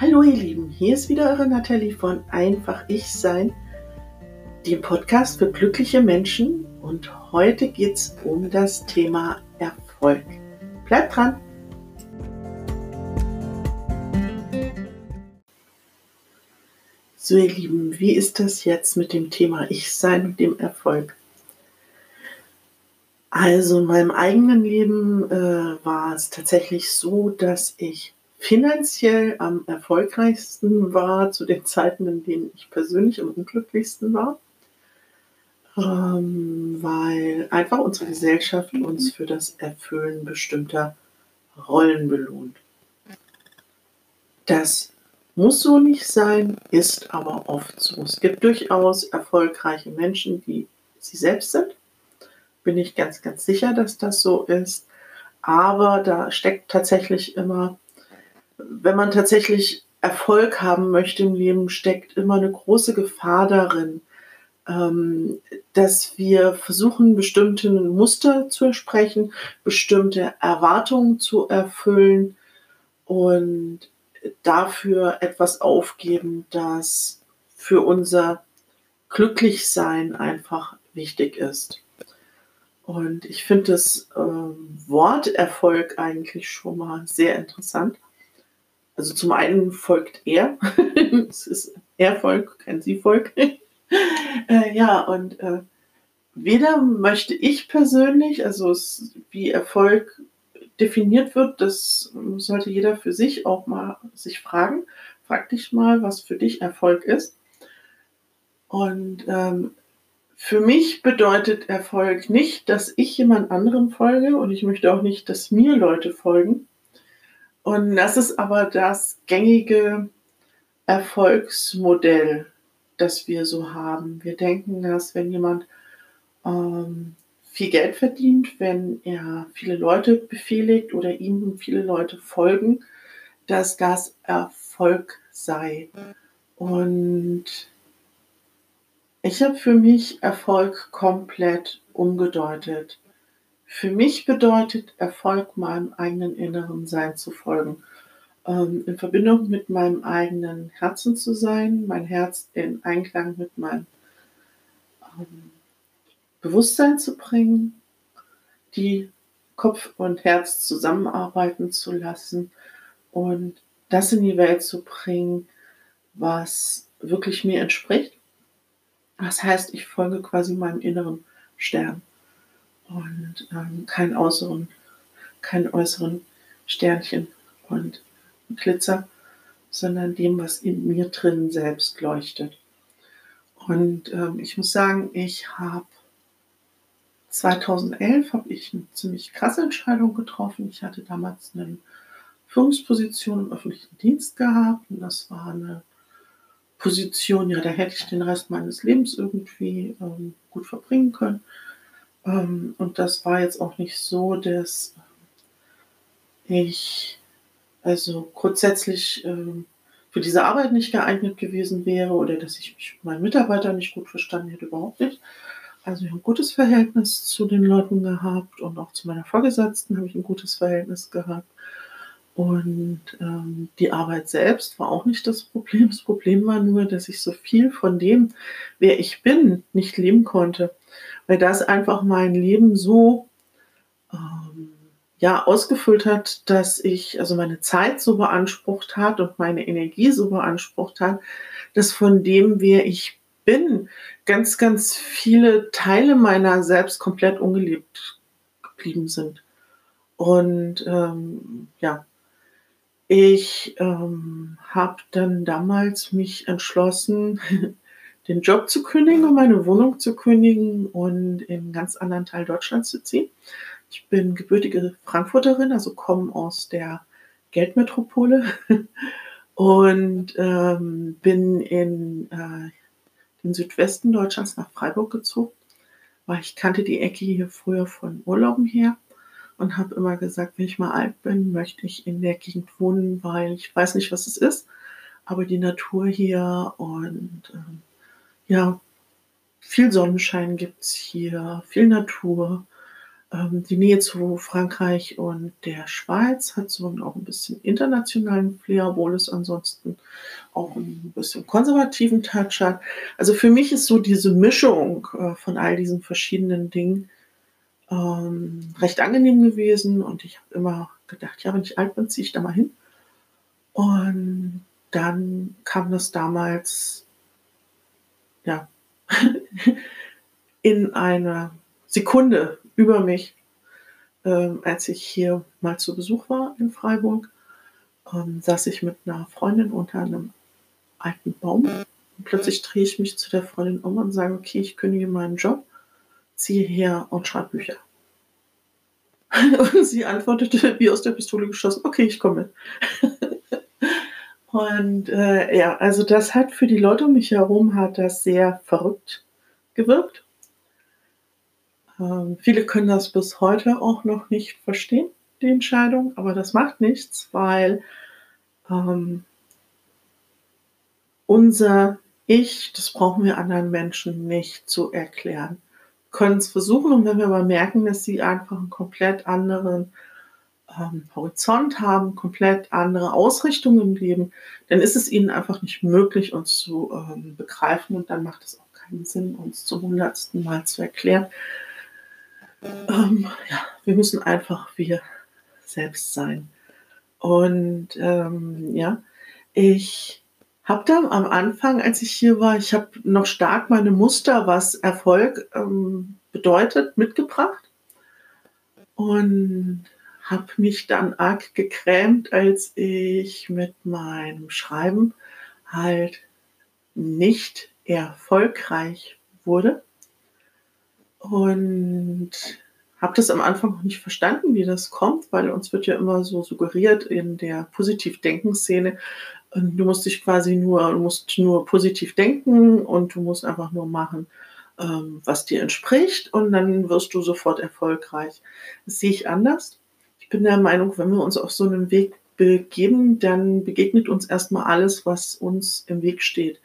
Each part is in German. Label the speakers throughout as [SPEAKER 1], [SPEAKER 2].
[SPEAKER 1] Hallo ihr Lieben, hier ist wieder eure Nathalie von Einfach Ich Sein, dem Podcast für glückliche Menschen und heute geht es um das Thema Erfolg. Bleibt dran! So ihr Lieben, wie ist das jetzt mit dem Thema Ich Sein und dem Erfolg? Also in meinem eigenen Leben äh, war es tatsächlich so, dass ich finanziell am erfolgreichsten war zu den Zeiten, in denen ich persönlich am unglücklichsten war, ähm, weil einfach unsere Gesellschaft uns für das Erfüllen bestimmter Rollen belohnt. Das muss so nicht sein, ist aber oft so. Es gibt durchaus erfolgreiche Menschen, die sie selbst sind. Bin ich ganz, ganz sicher, dass das so ist. Aber da steckt tatsächlich immer wenn man tatsächlich Erfolg haben möchte im Leben, steckt immer eine große Gefahr darin, ähm, dass wir versuchen, bestimmte Muster zu entsprechen, bestimmte Erwartungen zu erfüllen und dafür etwas aufgeben, das für unser Glücklichsein einfach wichtig ist. Und ich finde das ähm, Wort Erfolg eigentlich schon mal sehr interessant. Also zum einen folgt er, es ist Er-Volk, kein Sie-Volk. äh, ja, und äh, weder möchte ich persönlich, also es, wie Erfolg definiert wird, das sollte jeder für sich auch mal sich fragen. Frag dich mal, was für dich Erfolg ist. Und ähm, für mich bedeutet Erfolg nicht, dass ich jemand anderem folge und ich möchte auch nicht, dass mir Leute folgen, und das ist aber das gängige Erfolgsmodell, das wir so haben. Wir denken, dass wenn jemand ähm, viel Geld verdient, wenn er viele Leute befehligt oder ihm viele Leute folgen, dass das Erfolg sei. Und ich habe für mich Erfolg komplett umgedeutet. Für mich bedeutet Erfolg, meinem eigenen inneren Sein zu folgen. Ähm, in Verbindung mit meinem eigenen Herzen zu sein, mein Herz in Einklang mit meinem ähm, Bewusstsein zu bringen, die Kopf und Herz zusammenarbeiten zu lassen und das in die Welt zu bringen, was wirklich mir entspricht. Das heißt, ich folge quasi meinem inneren Stern und ähm, kein äußeren, kein äußeren Sternchen und Glitzer, sondern dem, was in mir drin selbst leuchtet. Und ähm, ich muss sagen, ich habe 2011 habe ich eine ziemlich krasse Entscheidung getroffen. Ich hatte damals eine Führungsposition im öffentlichen Dienst gehabt und das war eine Position, ja, da hätte ich den Rest meines Lebens irgendwie ähm, gut verbringen können. Ähm, und das war jetzt auch nicht so, dass ich also grundsätzlich ähm, für diese Arbeit nicht geeignet gewesen wäre oder dass ich mich mit meinen Mitarbeitern nicht gut verstanden hätte, überhaupt nicht. Also ich habe ein gutes Verhältnis zu den Leuten gehabt und auch zu meiner Vorgesetzten habe ich ein gutes Verhältnis gehabt. Und ähm, die Arbeit selbst war auch nicht das Problem. Das Problem war nur, dass ich so viel von dem, wer ich bin, nicht leben konnte weil das einfach mein Leben so ähm, ja ausgefüllt hat, dass ich also meine Zeit so beansprucht hat und meine Energie so beansprucht hat, dass von dem, wer ich bin, ganz, ganz viele Teile meiner selbst komplett ungelebt geblieben sind. Und ähm, ja, ich ähm, habe dann damals mich entschlossen, den Job zu kündigen und meine Wohnung zu kündigen und in einen ganz anderen Teil Deutschlands zu ziehen. Ich bin gebürtige Frankfurterin, also komme aus der Geldmetropole und ähm, bin in äh, den Südwesten Deutschlands nach Freiburg gezogen, weil ich kannte die Ecke hier früher von Urlauben her und habe immer gesagt, wenn ich mal alt bin, möchte ich in der Gegend wohnen, weil ich weiß nicht, was es ist, aber die Natur hier und ähm, ja, viel Sonnenschein gibt es hier, viel Natur. Ähm, die Nähe zu Frankreich und der Schweiz hat so auch ein bisschen internationalen Flair, obwohl es ansonsten auch ein bisschen konservativen Touch hat. Also für mich ist so diese Mischung äh, von all diesen verschiedenen Dingen ähm, recht angenehm gewesen und ich habe immer gedacht, ja, wenn ich alt bin, ziehe ich da mal hin. Und dann kam das damals, ja, in einer Sekunde über mich, ähm, als ich hier mal zu Besuch war in Freiburg, ähm, saß ich mit einer Freundin unter einem alten Baum. Und plötzlich drehe ich mich zu der Freundin um und sage, okay, ich kündige meinen Job, ziehe her und schreibe Bücher. Und sie antwortete wie aus der Pistole geschossen, okay, ich komme. Und äh, ja, also das hat für die Leute um mich herum hat das sehr verrückt gewirkt. Ähm, viele können das bis heute auch noch nicht verstehen, die Entscheidung, aber das macht nichts, weil ähm, unser Ich, das brauchen wir anderen Menschen nicht zu erklären. Wir können es versuchen und wenn wir aber merken, dass sie einfach einen komplett anderen ähm, Horizont haben, komplett andere Ausrichtungen im Leben, dann ist es ihnen einfach nicht möglich, uns zu ähm, begreifen und dann macht es auch keinen Sinn, uns zum hundertsten Mal zu erklären. Ähm, ja, wir müssen einfach wir selbst sein. Und ähm, ja, ich habe da am Anfang, als ich hier war, ich habe noch stark meine Muster, was Erfolg ähm, bedeutet, mitgebracht. Und habe mich dann arg gekrämt, als ich mit meinem Schreiben halt nicht erfolgreich wurde. Und habe das am Anfang noch nicht verstanden, wie das kommt, weil uns wird ja immer so suggeriert in der Positiv-Denken-Szene, du musst dich quasi nur, du musst nur positiv denken und du musst einfach nur machen, ähm, was dir entspricht und dann wirst du sofort erfolgreich. Das sehe ich anders bin der Meinung, wenn wir uns auf so einen Weg begeben, dann begegnet uns erstmal alles, was uns im Weg steht.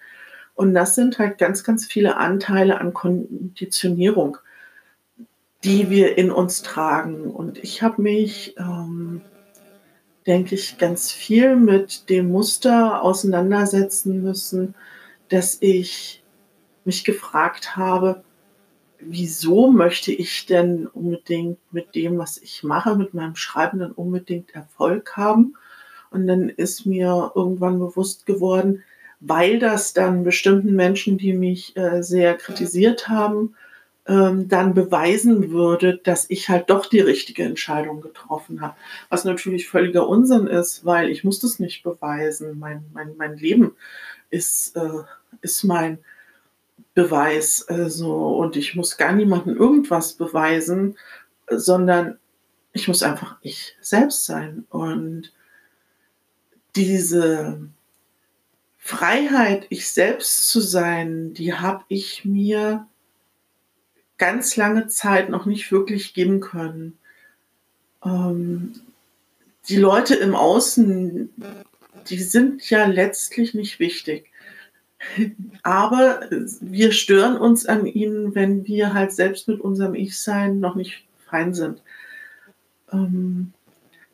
[SPEAKER 1] Und das sind halt ganz, ganz viele Anteile an Konditionierung, die wir in uns tragen. Und ich habe mich, ähm, denke ich, ganz viel mit dem Muster auseinandersetzen müssen, dass ich mich gefragt habe, wieso möchte ich denn unbedingt mit dem, was ich mache, mit meinem Schreiben dann unbedingt Erfolg haben? Und dann ist mir irgendwann bewusst geworden, weil das dann bestimmten Menschen, die mich äh, sehr kritisiert haben, ähm, dann beweisen würde, dass ich halt doch die richtige Entscheidung getroffen habe. Was natürlich völliger Unsinn ist, weil ich muss das nicht beweisen. Mein, mein, mein Leben ist, äh, ist mein, Beweis. Also, und ich muss gar niemandem irgendwas beweisen, sondern ich muss einfach ich selbst sein. Und diese Freiheit, ich selbst zu sein, die habe ich mir ganz lange Zeit noch nicht wirklich geben können. Ähm, die Leute im Außen, die sind ja letztlich nicht wichtig. Aber wir stören uns an ihnen, wenn wir halt selbst mit unserem Ich-Sein noch nicht fein sind. Ähm,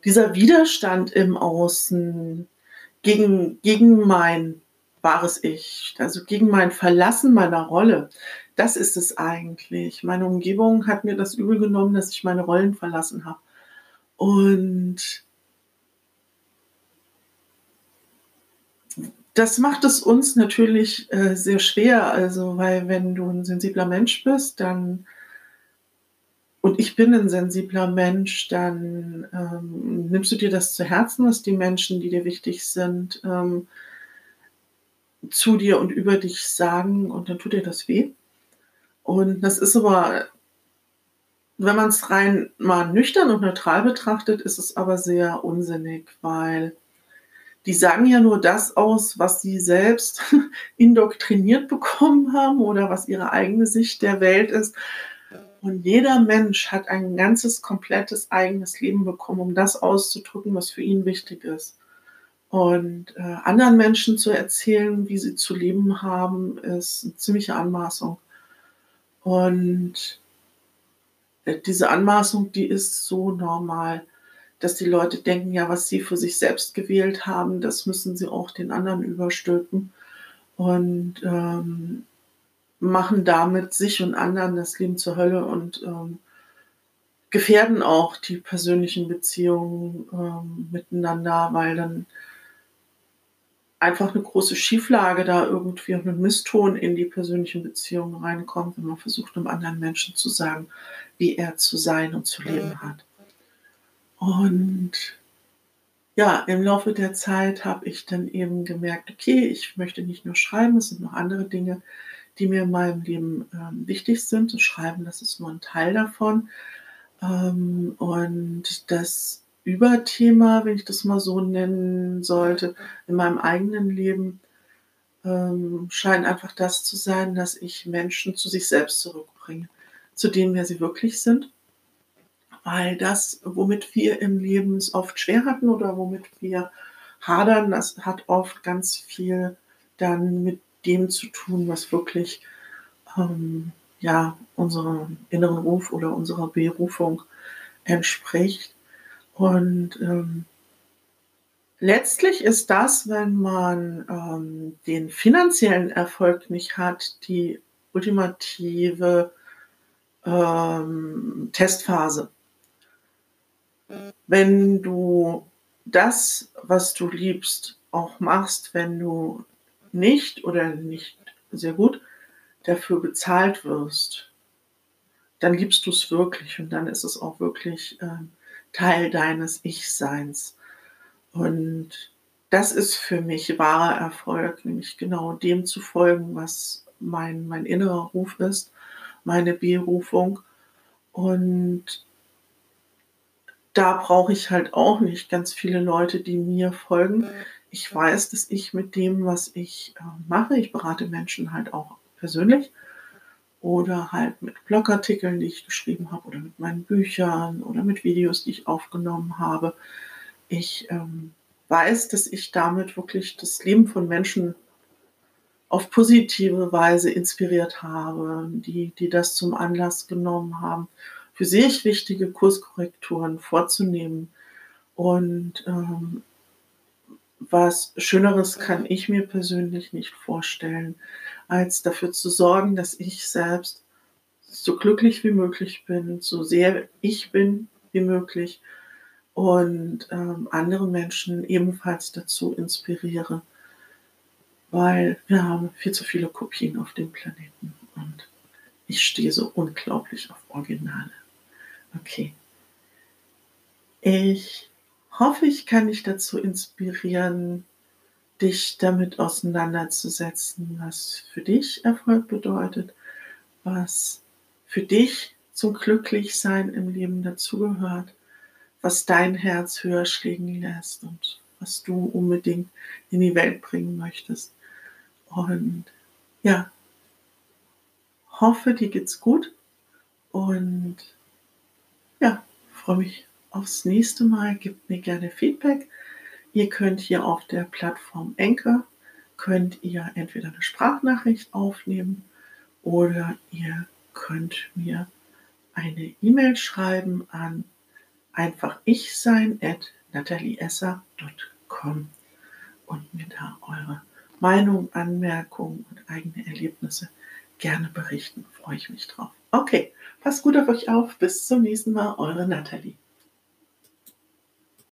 [SPEAKER 1] dieser Widerstand im Außen gegen, gegen mein wahres Ich, also gegen mein Verlassen meiner Rolle, das ist es eigentlich. Meine Umgebung hat mir das übel genommen, dass ich meine Rollen verlassen habe. Und das macht es uns natürlich äh, sehr schwer, also weil wenn du ein sensibler Mensch bist, dann und ich bin ein sensibler Mensch, dann ähm, nimmst du dir das zu Herzen, was die Menschen, die dir wichtig sind, ähm, zu dir und über dich sagen und dann tut dir das weh. Und das ist aber, wenn man es rein mal nüchtern und neutral betrachtet, ist es aber sehr unsinnig, weil die sagen ja nur das aus, was sie selbst indoktriniert bekommen haben oder was ihre eigene Sicht der Welt ist. Und jeder Mensch hat ein ganzes, komplettes eigenes Leben bekommen, um das auszudrücken, was für ihn wichtig ist. Und äh, anderen Menschen zu erzählen, wie sie zu leben haben, ist eine ziemliche Anmaßung. Und äh, diese Anmaßung, die ist so normal, dass die Leute denken, ja, was sie für sich selbst gewählt haben, das müssen sie auch den anderen überstülpen und ähm, machen damit sich und anderen das Leben zur Hölle und ähm, gefährden auch die persönlichen Beziehungen ähm, miteinander, weil dann einfach eine große Schieflage da irgendwie und ein Misston in die persönlichen Beziehungen reinkommt, wenn man versucht, einem anderen Menschen zu sagen, wie er zu sein und zu leben hat. Und ja, im Laufe der Zeit habe ich dann eben gemerkt, okay, ich möchte nicht nur schreiben, es sind noch andere Dinge, die mir in meinem Leben ähm, wichtig sind. Das Schreiben, das ist nur ein Teil davon. Ähm, und das Überthema, wenn ich das mal so nennen sollte, in meinem eigenen Leben, ähm, scheint einfach das zu sein, dass ich Menschen zu sich selbst zurückbringe, zu dem, wer sie wirklich sind. Weil das, womit wir im Leben es oft schwer hatten oder womit wir hadern, das hat oft ganz viel dann mit dem zu tun, was wirklich ähm, ja, unserem inneren Ruf oder unserer Berufung entspricht. Und ähm, letztlich ist das, wenn man ähm, den finanziellen Erfolg nicht hat, die ultimative ähm, Testphase. Wenn du das, was du liebst, auch machst, wenn du nicht oder nicht sehr gut dafür bezahlt wirst, dann liebst du es wirklich und dann ist es auch wirklich äh, Teil deines Ich-Seins. Und das ist für mich wahrer Erfolg, nämlich genau dem zu folgen, was mein, mein innerer Ruf ist, meine Berufung. Und da brauche ich halt auch nicht ganz viele Leute, die mir folgen. Ich weiß, dass ich mit dem, was ich äh, mache, ich berate Menschen halt auch persönlich oder halt mit Blogartikeln, die ich geschrieben habe oder mit meinen Büchern oder mit Videos, die ich aufgenommen habe. Ich ähm, weiß, dass ich damit wirklich das Leben von Menschen auf positive Weise inspiriert habe, die, die das zum Anlass genommen haben, für sich wichtige Kurskorrekturen vorzunehmen. Und ähm, was Schöneres kann ich mir persönlich nicht vorstellen, als dafür zu sorgen, dass ich selbst so glücklich wie möglich bin, so sehr ich bin wie möglich und ähm, andere Menschen ebenfalls dazu inspiriere, weil wir haben viel zu viele Kopien auf dem Planeten und ich stehe so unglaublich auf Originale. Okay. Ich hoffe, ich kann dich dazu inspirieren, dich damit auseinanderzusetzen, was für dich Erfolg bedeutet, was für dich zum Glücklichsein im Leben dazugehört, was dein Herz höher schlägen lässt und was du unbedingt in die Welt bringen möchtest. Und ja, hoffe, dir geht's gut und ja, freue mich aufs nächste Mal. Gebt mir gerne Feedback. Ihr könnt hier auf der Plattform Enker, könnt ihr entweder eine Sprachnachricht aufnehmen oder ihr könnt mir eine E-Mail schreiben an einfach ich sein at und mir da eure Meinung, Anmerkungen und eigene Erlebnisse gerne berichten. Freue ich mich drauf. Okay, passt gut auf euch auf. Bis zum nächsten Mal. Eure Nathalie.